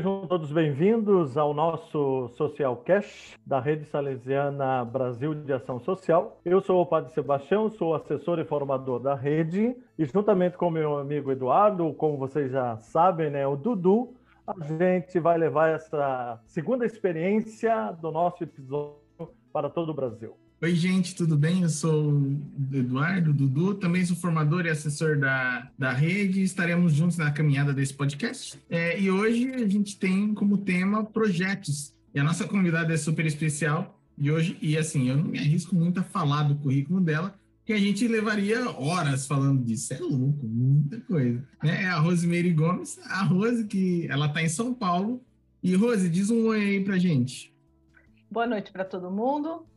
Sejam todos bem-vindos ao nosso Social Cash da Rede Salesiana Brasil de Ação Social. Eu sou o Padre Sebastião, sou assessor e formador da rede e juntamente com meu amigo Eduardo, como vocês já sabem, né, o Dudu, a gente vai levar essa segunda experiência do nosso episódio para todo o Brasil. Oi, gente, tudo bem? Eu sou o Eduardo Dudu, também sou formador e assessor da, da rede. Estaremos juntos na caminhada desse podcast. É, e hoje a gente tem como tema projetos. E a nossa convidada é super especial. E hoje, e assim, eu não me arrisco muito a falar do currículo dela, que a gente levaria horas falando disso. É louco, muita coisa. É a Rosemary Gomes, a Rose, que ela está em São Paulo. E Rose, diz um oi aí pra gente. Boa noite para todo mundo.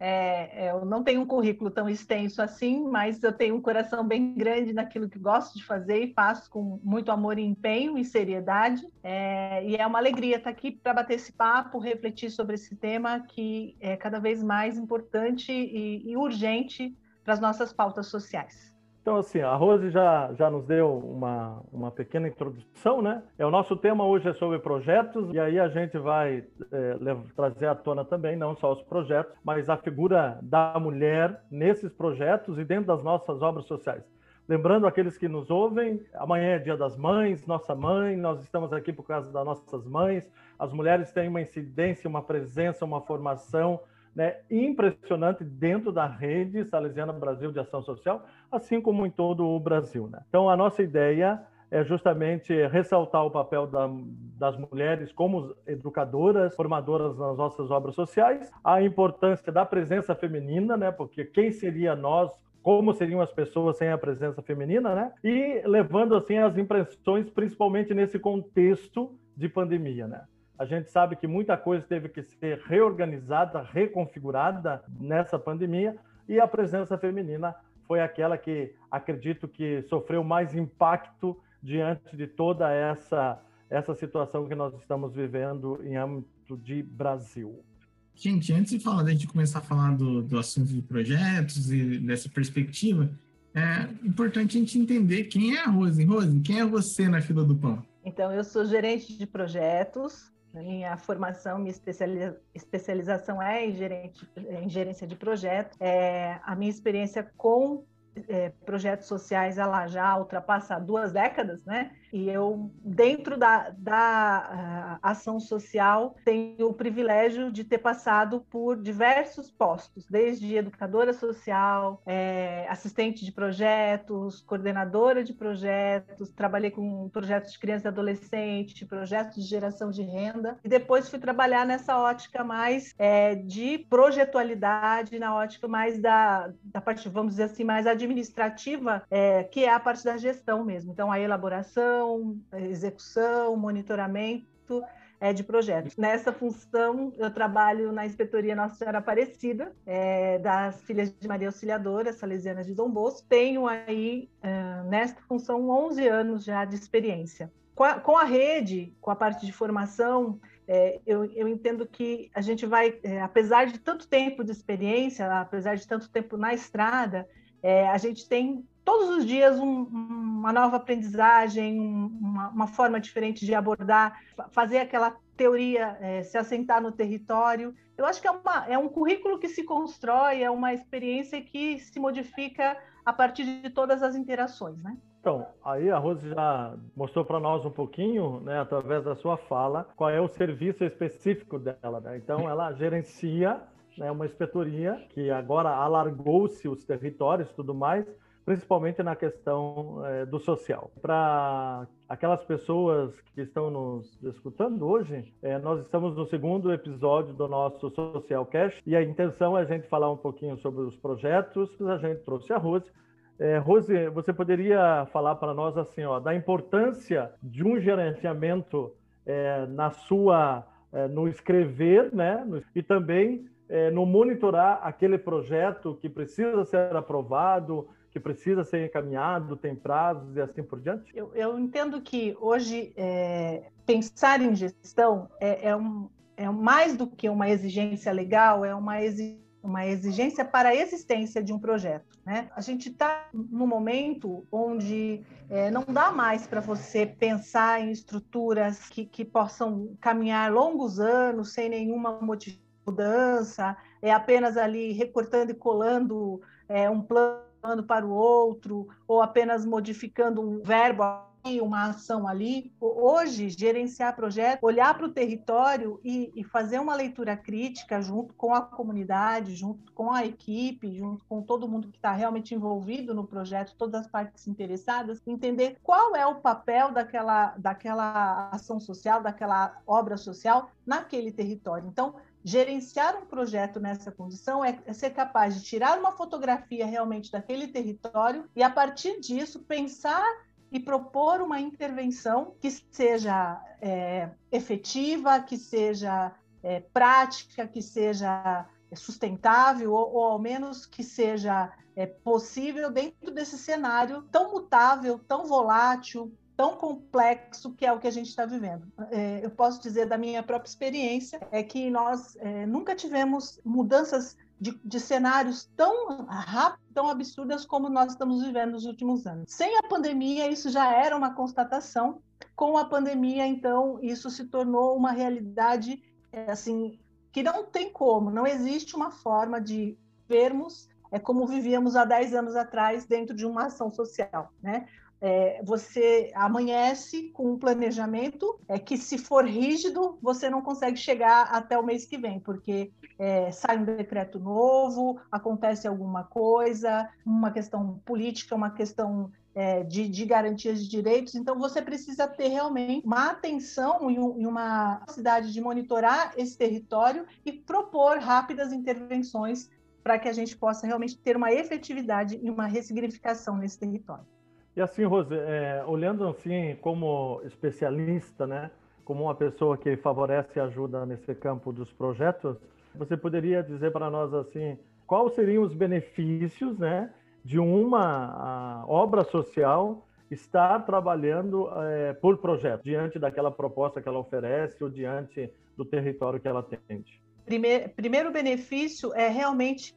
É, é, eu não tenho um currículo tão extenso assim, mas eu tenho um coração bem grande naquilo que gosto de fazer e faço com muito amor e empenho e seriedade. É, e é uma alegria estar aqui para bater esse papo, refletir sobre esse tema que é cada vez mais importante e, e urgente para as nossas pautas sociais. Então, assim, a Rose já, já nos deu uma, uma pequena introdução, né? É, o nosso tema hoje é sobre projetos, e aí a gente vai é, trazer à tona também, não só os projetos, mas a figura da mulher nesses projetos e dentro das nossas obras sociais. Lembrando aqueles que nos ouvem, amanhã é dia das mães, nossa mãe, nós estamos aqui por causa das nossas mães. As mulheres têm uma incidência, uma presença, uma formação, né, impressionante dentro da rede Salesiana Brasil de Ação Social, assim como em todo o Brasil. Né? Então, a nossa ideia é justamente ressaltar o papel da, das mulheres como educadoras, formadoras nas nossas obras sociais, a importância da presença feminina, né? Porque quem seria nós como seriam as pessoas sem a presença feminina, né? E levando assim as impressões, principalmente nesse contexto de pandemia, né? A gente sabe que muita coisa teve que ser reorganizada, reconfigurada nessa pandemia, e a presença feminina foi aquela que acredito que sofreu mais impacto diante de toda essa essa situação que nós estamos vivendo em âmbito de Brasil. Gente, antes de falar, de a gente começar a falar do, do assunto de projetos e dessa perspectiva, é importante a gente entender quem é a Rose. Rose, quem é você na fila do pão? Então, eu sou gerente de projetos, minha formação, minha especialização é em, gerente, em gerência de projeto. É, a minha experiência com é, projetos sociais ela já ultrapassa duas décadas, né? E eu, dentro da, da ação social, tenho o privilégio de ter passado por diversos postos, desde educadora social, é, assistente de projetos, coordenadora de projetos, trabalhei com projetos de criança e adolescente, projetos de geração de renda, e depois fui trabalhar nessa ótica mais é, de projetualidade, na ótica mais da, da parte, vamos dizer assim, mais administrativa, é, que é a parte da gestão mesmo. Então, a elaboração, execução, monitoramento é, de projetos. Nessa função, eu trabalho na Inspetoria Nossa Senhora Aparecida, é, das Filhas de Maria Auxiliadora, Salesianas de Dom Bosco. Tenho aí, é, nesta função, 11 anos já de experiência. Com a, com a rede, com a parte de formação, é, eu, eu, entendo que a gente vai, é, apesar de tanto tempo de experiência, apesar de tanto tempo na estrada, é, a gente tem todos os dias um, uma nova aprendizagem, uma, uma, forma diferente de abordar, fazer aquela teoria é, se assentar no território. Eu acho que é, uma, é um currículo que se constrói, é uma experiência que se modifica a partir de todas as interações, né? Então, aí a Rose já mostrou para nós um pouquinho, né, através da sua fala, qual é o serviço específico dela. Né? Então, ela gerencia né, uma inspetoria que agora alargou-se os territórios e tudo mais, principalmente na questão é, do social. Para aquelas pessoas que estão nos escutando hoje, é, nós estamos no segundo episódio do nosso Social Cash e a intenção é a gente falar um pouquinho sobre os projetos. A gente trouxe a Rose. É, Rose, você poderia falar para nós assim, ó, da importância de um gerenciamento na sua, no escrever, né, e também no monitorar aquele projeto que precisa ser aprovado, que precisa ser encaminhado, tem prazos e assim por diante? Eu, eu entendo que hoje é, pensar em gestão é, é, um, é mais do que uma exigência legal, é uma exigência uma exigência para a existência de um projeto. Né? A gente está no momento onde é, não dá mais para você pensar em estruturas que, que possam caminhar longos anos sem nenhuma mudança, é apenas ali recortando e colando é, um plano para o outro, ou apenas modificando um verbo uma ação ali. Hoje, gerenciar projeto, olhar para o território e, e, fazer uma leitura crítica junto com a comunidade, junto com a equipe, junto com todo mundo que está realmente envolvido no projeto, todas as partes interessadas, entender qual é o papel daquela, daquela ação social, daquela obra social naquele território. Então, gerenciar um projeto nessa condição é, é, ser capaz de tirar uma fotografia realmente daquele território e, a partir disso, pensar e propor uma intervenção que seja é, efetiva, que seja é, prática, que seja sustentável, ou, ou, ao menos que seja é, possível dentro desse cenário tão mutável, tão volátil, tão complexo que é o que a gente está vivendo. É, eu posso dizer da minha própria experiência é que nós é, nunca tivemos mudanças de, de, cenários tão rápidos, tão absurdas como nós estamos vivendo nos últimos anos. Sem a pandemia, isso já era uma constatação. Com a pandemia, então, isso se tornou uma realidade é, assim que não tem como, não existe uma forma de vermos é como vivíamos há 10 anos atrás dentro de uma ação social, né? É, você amanhece com um planejamento é, que, se for rígido, você não consegue chegar até o mês que vem, porque é, sai um decreto novo, acontece alguma coisa, uma questão política, uma questão é, de, de, garantias de direitos. Então, você precisa ter realmente uma atenção e, um, e uma capacidade de monitorar esse território e propor rápidas intervenções para que a gente possa realmente ter uma efetividade e uma ressignificação nesse território. E assim, Rose, é, olhando assim como especialista, né, como uma pessoa que favorece e ajuda nesse campo dos projetos, você poderia dizer para nós assim, quais seriam os benefícios, né, de uma obra social estar trabalhando é, por projeto, diante daquela proposta que ela oferece ou diante do território que ela atende? Primeiro, primeiro benefício é realmente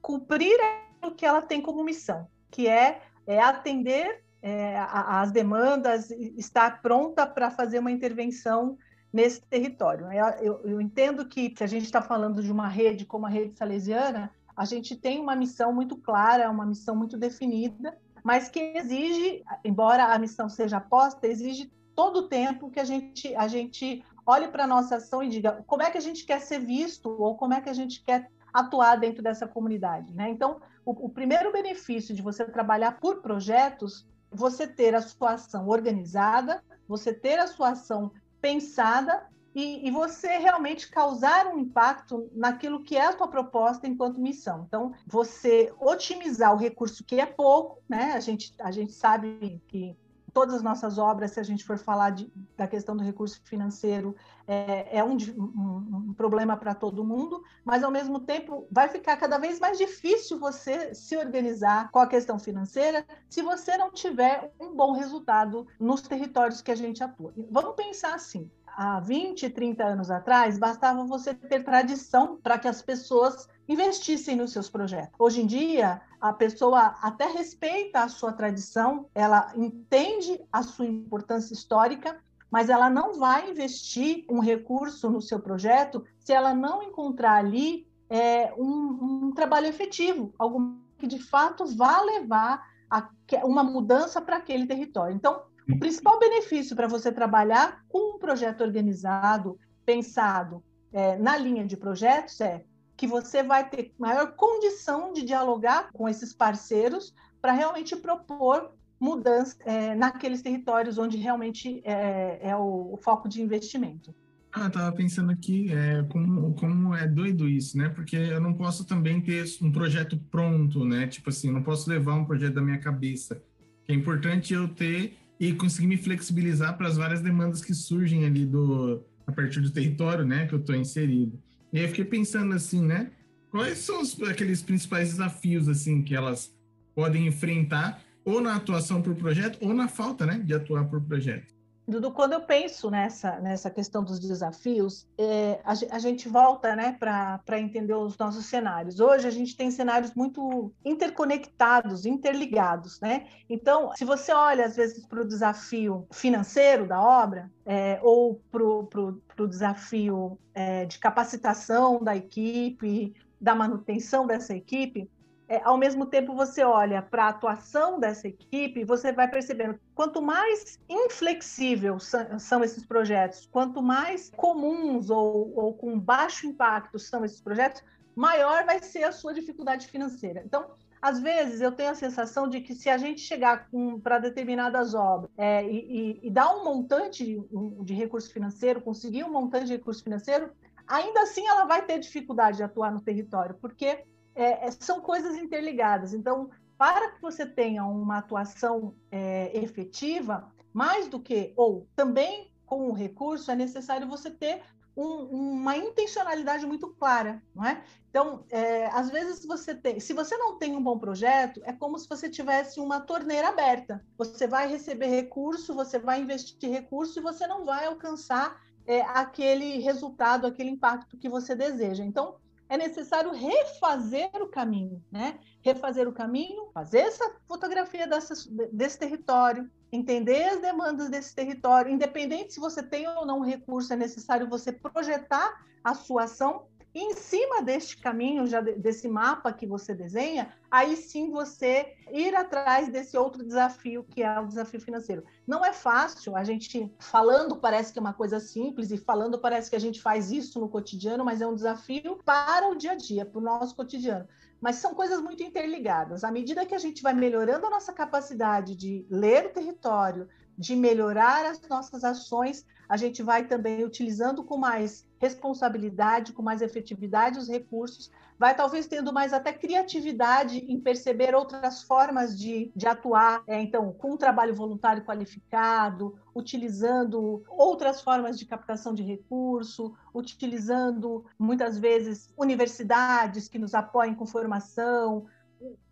cumprir o que ela tem como missão, que é é atender é, as demandas, estar pronta para fazer uma intervenção nesse território. É, eu, eu entendo que se a gente está falando de uma rede como a rede salesiana, a gente tem uma missão muito clara, uma missão muito definida, mas que exige, embora a missão seja posta, exige todo o tempo que a gente, a gente olhe para a nossa ação e diga como é que a gente quer ser visto ou como é que a gente quer atuar dentro dessa comunidade. Né? Então, o, o primeiro benefício de você trabalhar por projetos, você ter a sua ação organizada, você ter a sua ação pensada e, e, você realmente causar um impacto naquilo que é a tua proposta enquanto missão. Então, você otimizar o recurso que é pouco, né? A gente, a gente sabe que todas as nossas obras, se a gente for falar de, da questão do recurso financeiro, é, é um, um, um, problema para todo mundo, mas ao mesmo tempo vai ficar cada vez mais difícil você se organizar com a questão financeira se você não tiver um bom resultado nos territórios que a gente atua. Vamos pensar assim: há 20, 30 anos atrás, bastava você ter tradição para que as pessoas investissem nos seus projetos. Hoje em dia, a pessoa até respeita a sua tradição, ela entende a sua importância histórica, mas ela não vai investir um recurso no seu projeto se ela não encontrar ali é, um, um trabalho efetivo, algo que de fato vá levar a uma mudança para aquele território. Então, o principal benefício para você trabalhar com um projeto organizado, pensado é, na linha de projetos, é que você vai ter maior condição de dialogar com esses parceiros para realmente propor mudanças é, naqueles territórios onde realmente é, é o, o, foco de investimento. Ah, estava pensando aqui é, como, como é doido isso, né? Porque eu não posso também ter um projeto pronto, né? Tipo assim, não posso levar um projeto da minha cabeça. É importante eu ter e conseguir me flexibilizar para as várias demandas que surgem ali do a partir do território, né, que eu estou inserido. E aí eu fiquei pensando assim, né? Quais são os, aqueles principais desafios assim que elas podem enfrentar ou na atuação por projeto ou na falta, né, de atuar por projeto? Dudu, quando eu penso nessa, nessa questão dos desafios, é, a, a, gente volta né, para entender os nossos cenários. Hoje a gente tem cenários muito interconectados, interligados. Né? Então, se você olha, às vezes, para o desafio financeiro da obra, é, ou para o desafio é, de capacitação da equipe, da manutenção dessa equipe, é, ao mesmo tempo você olha para a atuação dessa equipe, você vai percebendo quanto mais inflexível são, esses projetos, quanto mais comuns ou, ou, com baixo impacto são esses projetos, maior vai ser a sua dificuldade financeira. Então, às vezes eu tenho a sensação de que se a gente chegar para determinadas obras é, e, e, e, dar um montante de, de recurso financeiro, conseguir um montante de recurso financeiro, ainda assim ela vai ter dificuldade de atuar no território, porque é, é, são coisas interligadas. Então, para que você tenha uma atuação é, efetiva, mais do que, ou também com o recurso, é necessário você ter um, uma intencionalidade muito clara, não é? Então, é, às vezes você tem, se você não tem um bom projeto, é como se você tivesse uma torneira aberta. Você vai receber recurso, você vai investir recurso e você não vai alcançar é, aquele resultado, aquele impacto que você deseja. Então, é necessário refazer o caminho, né? Refazer o caminho, fazer essa fotografia dessa, desse território, entender as demandas desse território, independente se você tem ou não recurso, é necessário você projetar a sua ação em cima deste caminho, já desse mapa que você desenha, aí sim você ir atrás desse outro desafio, que é o desafio financeiro. Não é fácil, a gente falando parece que é uma coisa simples, e falando parece que a gente faz isso no cotidiano, mas é um desafio para o dia a dia, para o nosso cotidiano. Mas são coisas muito interligadas. À medida que a gente vai melhorando a nossa capacidade de ler o território, de melhorar as nossas ações, a gente vai também utilizando com mais responsabilidade, com mais efetividade os recursos, vai talvez tendo mais até criatividade em perceber outras formas de, de atuar, é, então, com um trabalho voluntário qualificado, utilizando outras formas de captação de recurso, utilizando muitas vezes universidades que nos apoiem com formação,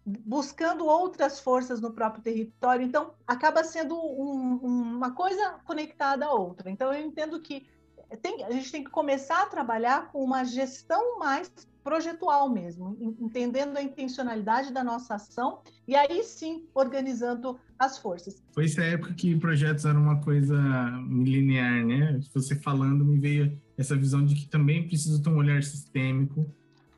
buscando outras forças no próprio território. Então, acaba sendo um, uma coisa conectada à outra. Então, eu entendo que tem, a gente tem que começar a trabalhar com uma gestão mais projetual mesmo, entendendo a intencionalidade da nossa ação e aí sim organizando as forças. Foi essa época que projetos eram uma coisa linear, né? Você falando me veio essa visão de que também precisa ter um olhar sistêmico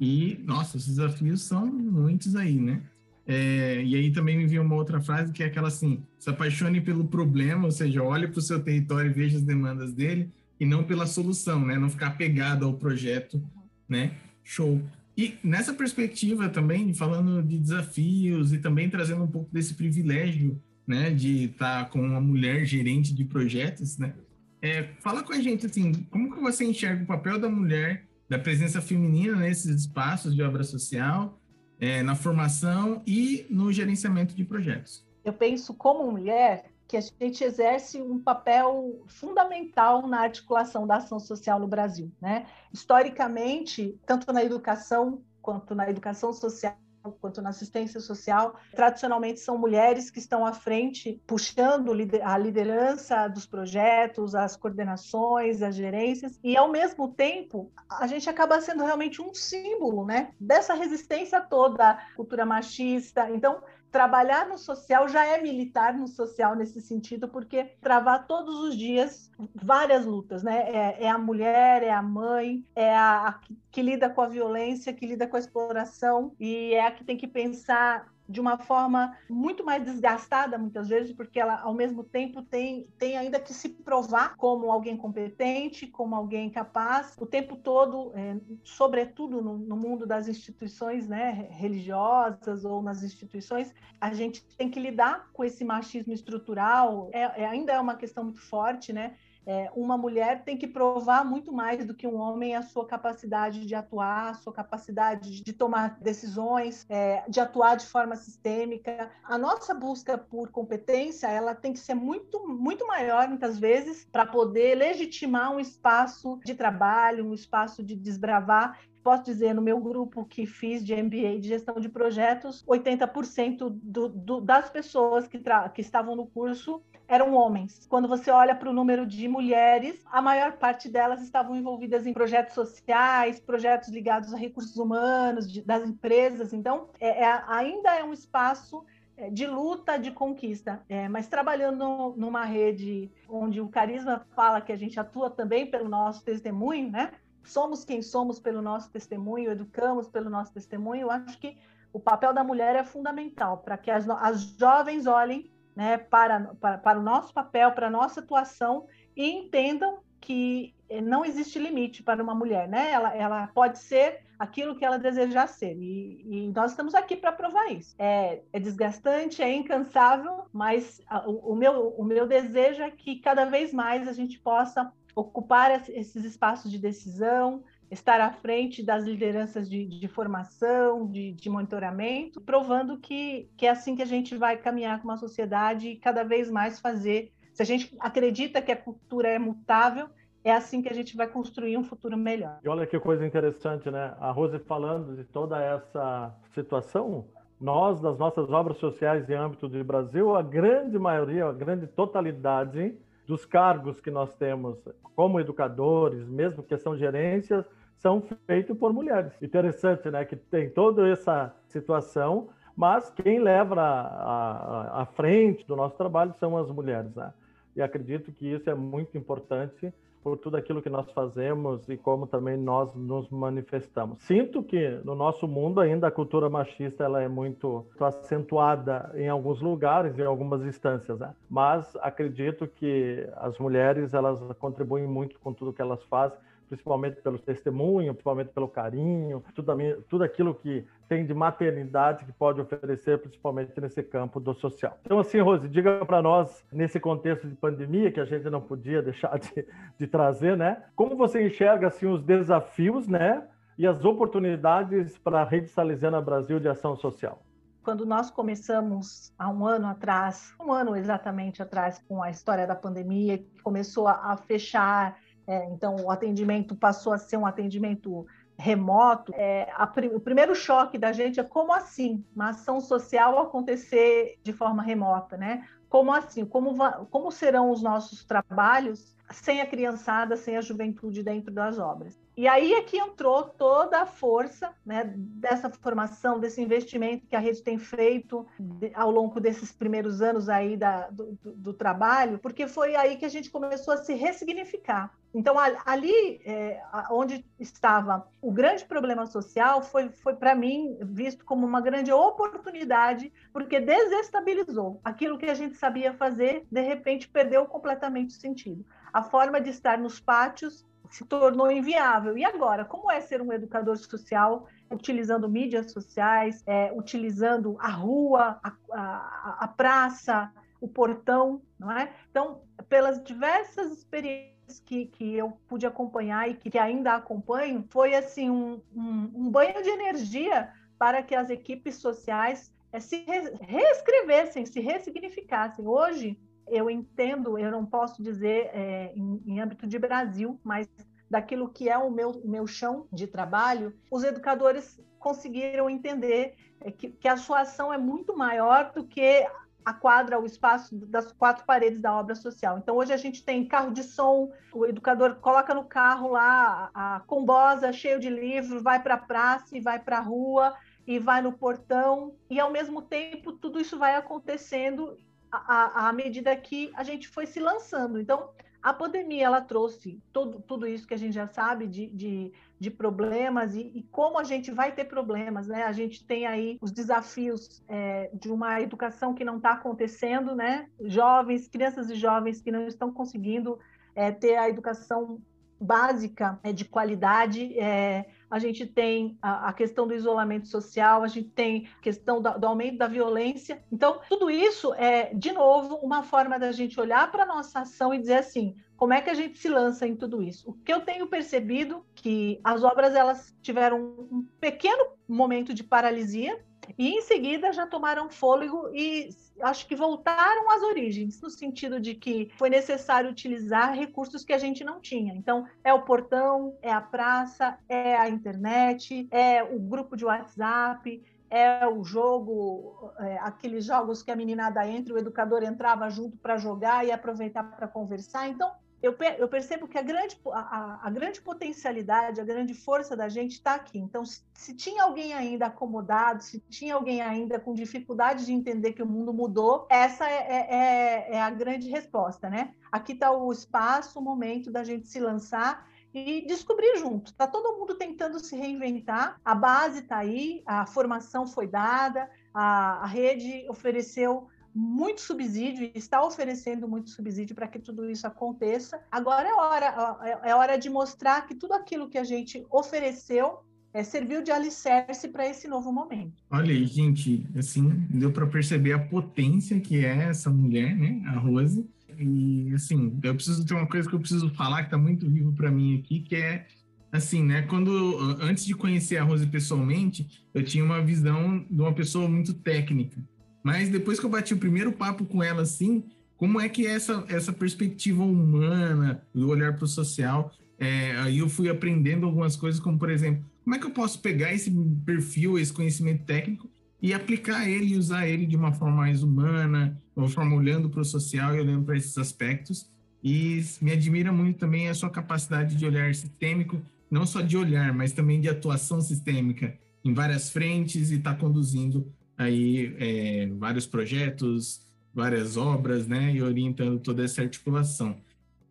e, nossa, os desafios são muitos aí, né? É, e aí também me veio uma outra frase que é aquela assim: se apaixone pelo problema, ou seja, olhe para o seu território e veja as demandas dele, e não pela solução, né? Não ficar apegado ao projeto, né? Show. E nessa perspectiva também, falando de desafios e também trazendo um pouco desse privilégio, né, de estar com uma mulher gerente de projetos, né? É, fala com a gente assim, como que você enxerga o papel da mulher, da presença feminina nesses espaços de obra social, é, na formação e no gerenciamento de projetos? Eu penso como mulher que a gente exerce um papel fundamental na articulação da ação social no Brasil. Né? Historicamente, tanto na educação quanto na educação social, quanto na assistência social, tradicionalmente são mulheres que estão à frente, puxando a liderança dos projetos, as coordenações, as gerências, e ao mesmo tempo a gente acaba sendo realmente um símbolo, né, dessa resistência toda cultura machista. Então, trabalhar no social já é militar no social nesse sentido, porque travar todos os dias várias lutas, né? É, é a mulher, é a mãe, é a, a que, que lida com a violência, que lida com a exploração e é a que tem que pensar de uma forma muito mais desgastada, muitas vezes, porque ela, ao mesmo tempo, tem, tem ainda que se provar como alguém competente, como alguém capaz, o tempo todo, é, sobretudo no, no, mundo das instituições né, religiosas ou nas instituições, a gente tem que lidar com esse machismo estrutural, é, é ainda é uma questão muito forte, né? É, uma mulher tem que provar muito mais do que um homem a sua capacidade de atuar, a sua capacidade de tomar decisões, é, de atuar de forma sistêmica. A nossa busca por competência, ela tem que ser muito, muito maior, muitas vezes, para poder legitimar um espaço de trabalho, um espaço de desbravar posso dizer, no meu grupo que fiz de MBA de gestão de projetos, 80% do, do, das pessoas que, que estavam no curso eram homens. Quando você olha para o número de mulheres, a maior parte delas estavam envolvidas em projetos sociais, projetos ligados a recursos humanos, de, das empresas. Então, é, é, ainda é um espaço é, de luta, de conquista, é, mas trabalhando numa rede onde o carisma fala que a gente atua também pelo nosso testemunho, né? Somos quem somos pelo nosso testemunho, educamos pelo nosso testemunho. Eu acho que o papel da mulher é fundamental para que as, as jovens olhem né, para, para, para o nosso papel, para a nossa atuação e entendam que eh, não existe limite para uma mulher, né? Ela, ela pode ser aquilo que ela desejar ser. E, e nós estamos aqui para provar isso. É, é, desgastante, é incansável, mas a, o, o, meu, o meu desejo é que cada vez mais a gente possa ocupar esses espaços de decisão, estar à frente das lideranças de, de formação, de, de, monitoramento, provando que, que é assim que a gente vai caminhar com uma sociedade e cada vez mais fazer. Se a gente acredita que a cultura é mutável, é assim que a gente vai construir um futuro melhor. E olha que coisa interessante, né? A Rose falando de toda essa situação, nós, das nossas obras sociais em âmbito do Brasil, a grande maioria, a grande totalidade dos cargos que nós temos como educadores, mesmo questão de gerências, são feitos por mulheres. Interessante, né? Que tem toda essa situação, mas quem leva à frente do nosso trabalho são as mulheres, né? E acredito que isso é muito importante por tudo aquilo que nós fazemos e como também nós nos manifestamos. Sinto que no nosso mundo ainda a cultura machista ela é muito acentuada em alguns lugares, em algumas instâncias, né? mas acredito que as mulheres elas contribuem muito com tudo que elas fazem principalmente pelo testemunho, principalmente pelo carinho, tudo, tudo aquilo que tem de maternidade que pode oferecer, principalmente nesse campo do social. Então, assim, Rose, diga para nós, nesse contexto de pandemia, que a gente não podia deixar de, de trazer, né? Como você enxerga, assim, os desafios, né? E as oportunidades para a Rede Salesiana Brasil de Ação Social? quando nós começamos há um ano atrás, um ano exatamente atrás, com a história da pandemia, que começou a, a fechar é, então, o atendimento passou a ser um atendimento remoto. É, a, o primeiro choque da gente é como assim uma ação social acontecer de forma remota, né? Como assim? Como, como serão os nossos trabalhos sem a criançada, sem a juventude dentro das obras? E aí é que entrou toda a força né, dessa formação, desse investimento que a rede tem feito ao longo desses primeiros anos aí da, do, do, trabalho, porque foi aí que a gente começou a se ressignificar. Então, ali é, onde estava o grande problema social, foi, foi para mim visto como uma grande oportunidade, porque desestabilizou aquilo que a gente sabia fazer, de repente perdeu completamente o sentido. A forma de estar nos pátios se tornou inviável. E agora, como é ser um educador social utilizando mídias sociais, é, utilizando a rua, a, a, a praça, o portão, não é? Então, pelas diversas experiências que, que eu pude acompanhar e que, que ainda acompanho, foi assim um, um, um, banho de energia para que as equipes sociais é, se reescrevessem, se ressignificassem. Hoje, eu entendo, eu não posso dizer é, em, em, âmbito de Brasil, mas daquilo que é o meu, meu chão de trabalho, os educadores conseguiram entender é, que, que a sua ação é muito maior do que a quadra, o espaço das quatro paredes da obra social. Então, hoje a gente tem carro de som, o educador coloca no carro lá a combosa cheio de livros, vai para a praça e vai para a rua e vai no portão, e ao mesmo tempo tudo isso vai acontecendo à, medida que a gente foi se lançando. Então, a pandemia ela trouxe todo, tudo isso que a gente já sabe de, de, de problemas e, e, como a gente vai ter problemas, né? A gente tem aí os desafios é, de uma educação que não está acontecendo, né? Jovens, crianças e jovens que não estão conseguindo é, ter a educação básica é, de qualidade. É, a gente tem a, a, questão do isolamento social, a gente tem a questão do aumento da violência. Então, tudo isso é, de novo, uma forma da gente olhar para a nossa ação e dizer assim: como é que a gente se lança em tudo isso? O que eu tenho percebido que as obras elas tiveram um pequeno momento de paralisia e em seguida já tomaram fôlego e acho que voltaram às origens, no sentido de que foi necessário utilizar recursos que a gente não tinha. Então, é o portão, é a praça, é a internet, é o grupo de WhatsApp, é o jogo, é, aqueles jogos que a meninada entra, o educador entrava junto para jogar e aproveitar para conversar. Então, eu, eu, percebo que a grande, a, a, grande potencialidade, a grande força da gente está aqui. Então, se, se, tinha alguém ainda acomodado, se tinha alguém ainda com dificuldade de entender que o mundo mudou, essa é, é, é, é a grande resposta, né? Aqui está o espaço, o momento da gente se lançar e descobrir junto. Está todo mundo tentando se reinventar, a base está aí, a formação foi dada, a, a rede ofereceu muito subsídio está oferecendo muito subsídio para que tudo isso aconteça. Agora é hora, é, é hora de mostrar que tudo aquilo que a gente ofereceu é, serviu de alicerce para esse novo momento. Olha aí, gente, assim, deu para perceber a potência que é essa mulher, né, a Rose. E, assim, eu preciso ter uma coisa que eu preciso falar que está muito vivo para mim aqui, que é, assim, né, quando, antes de conhecer a Rose pessoalmente, eu tinha uma visão de uma pessoa muito técnica. Mas depois que eu bati o primeiro papo com ela, assim, como é que é essa, essa perspectiva humana, do olhar para o social, é, aí eu fui aprendendo algumas coisas, como, por exemplo, como é que eu posso pegar esse perfil, esse conhecimento técnico e aplicar ele e usar ele de uma forma mais humana, de uma forma olhando para o social e olhando para esses aspectos. E me admira muito também a sua capacidade de olhar sistêmico, não só de olhar, mas também de atuação sistêmica em várias frentes e está conduzindo aí é, vários projetos, várias obras, né, e orientando toda essa articulação.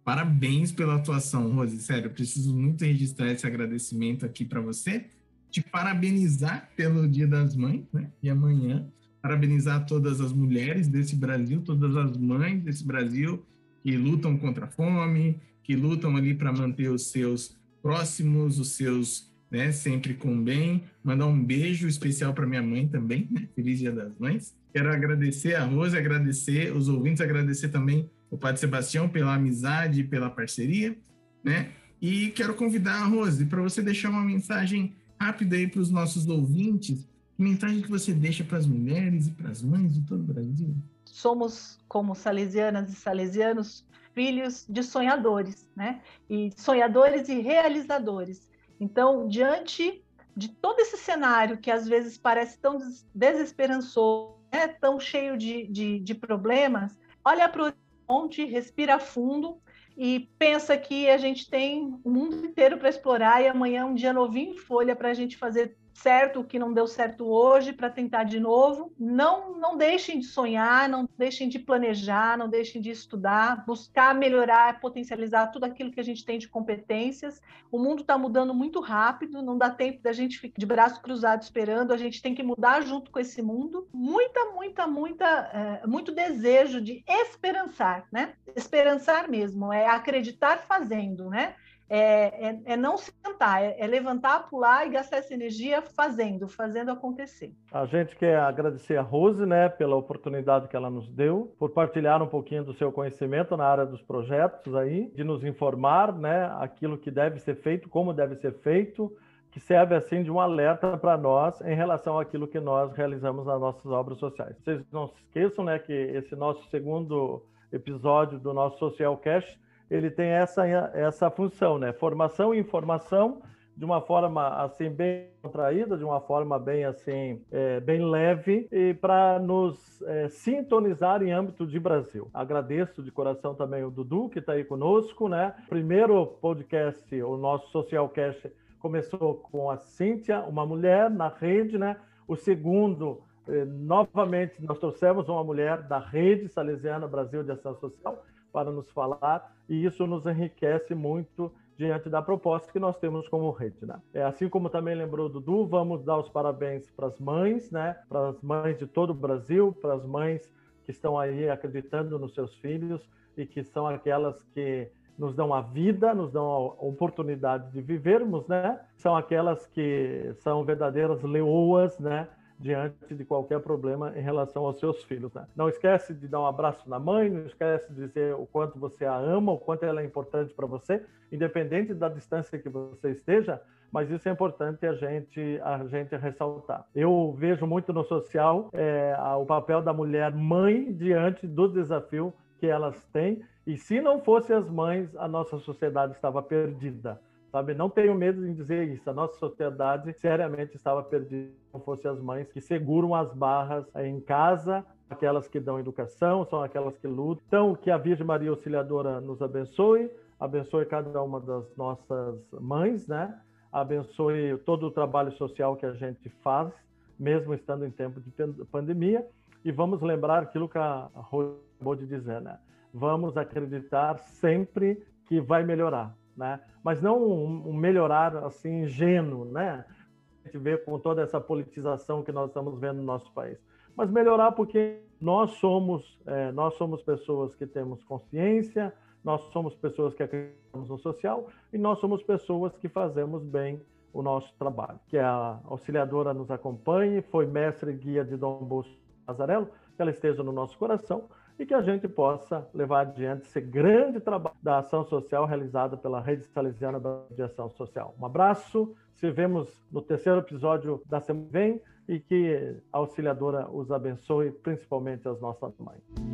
Parabéns pela atuação, Rose. Sério, preciso muito registrar esse agradecimento aqui para você. Te parabenizar pelo Dia das Mães, né? E amanhã, parabenizar todas as mulheres desse Brasil, todas as mães desse Brasil que lutam contra a fome, que lutam ali para manter os seus próximos, os seus né? Sempre com bem. Mandar um beijo especial para minha mãe também, né? Feliz Dia das Mães. Quero agradecer a Rose, agradecer os ouvintes, agradecer também o Padre Sebastião pela amizade, pela parceria, né? E quero convidar a Rose para você deixar uma mensagem rápida aí para os nossos ouvintes. Que mensagem que você deixa para as mulheres e para as mães de todo o Brasil? Somos, como salesianas e salesianos, filhos de sonhadores, né? E sonhadores e realizadores. Então, diante de todo esse cenário que às vezes parece tão desesperançoso, né, tão cheio de, de, de problemas, olha para o horizonte, respira fundo e pensa que a gente tem o mundo inteiro para explorar e amanhã é um dia novinho em folha para a gente fazer certo o que não deu certo hoje para tentar de novo. Não, não deixem de sonhar, não deixem de planejar, não deixem de estudar, buscar melhorar, potencializar tudo aquilo que a gente tem de competências. O mundo está mudando muito rápido, não dá tempo da gente ficar de braço cruzado esperando, a gente tem que mudar junto com esse mundo. Muita, muita, muita, é, muito desejo de esperançar, né? Esperançar mesmo, é acreditar fazendo, né? É, é, é não sentar, é, é, levantar, pular e gastar essa energia fazendo, fazendo acontecer. A gente quer agradecer a Rose, né, pela oportunidade que ela nos deu, por partilhar um pouquinho do seu conhecimento na área dos projetos aí, de nos informar, né, aquilo que deve ser feito, como deve ser feito, que serve assim de um alerta para nós em relação àquilo que nós realizamos nas nossas obras sociais. Vocês não se esqueçam, né, que esse nosso segundo episódio do nosso Social Cash ele tem essa, essa função, né? Formação e informação de uma forma assim bem contraída, de uma forma bem assim é, bem leve e para nos é, sintonizar em âmbito de Brasil. Agradeço de coração também o Dudu que está aí conosco, né? Primeiro podcast, o nosso Socialcast começou com a Cíntia, uma mulher na rede, né? O segundo é, novamente nós trouxemos uma mulher da rede salesiana Brasil de Ação Social para nos falar, e isso nos enriquece muito diante da proposta que nós temos como rede. Né? É, assim como também lembrou o Dudu, vamos dar os parabéns para as mães, né? para as mães de todo o Brasil, para as mães que estão aí acreditando nos seus filhos e que são aquelas que nos dão a vida, nos dão a oportunidade de vivermos, né? São aquelas que são verdadeiras leoas, né? Diante de qualquer problema em relação aos seus filhos. Né? Não esquece de dar um abraço na mãe, não esquece de dizer o quanto você a ama, o quanto ela é importante para você, independente da distância que você esteja, mas isso é importante a gente a gente ressaltar. Eu vejo muito no social é, o papel da mulher mãe diante do desafio que elas têm e se não fossem as mães, a nossa sociedade estava perdida. Sabe, não tenho medo de dizer isso. A nossa sociedade seriamente estava perdida se não fossem as mães que seguram as barras em casa, aquelas que dão educação, são aquelas que lutam. Então, que a Virgem Maria Auxiliadora nos abençoe, abençoe cada uma das nossas mães, né? Abençoe todo o trabalho social que a gente faz, mesmo estando em tempo de pandemia. E vamos lembrar aquilo que a Rô acabou de dizer, né? Vamos acreditar sempre que vai melhorar né? Mas não um, melhorar assim ingênuo, né? A gente vê com toda essa politização que nós estamos vendo no nosso país, mas melhorar porque nós somos é, nós somos pessoas que temos consciência, nós somos pessoas que acreditamos no social e nós somos pessoas que fazemos bem o nosso trabalho. Que a auxiliadora nos acompanhe, foi mestre e guia de Dom Bosco Azarelo, que ela esteja no nosso coração e que a gente possa levar adiante esse grande trabalho da ação social realizada pela Rede Salesiana de Ação Social. Um abraço, se vemos no terceiro episódio da semana que vem e que a auxiliadora os abençoe, principalmente as nossas mães.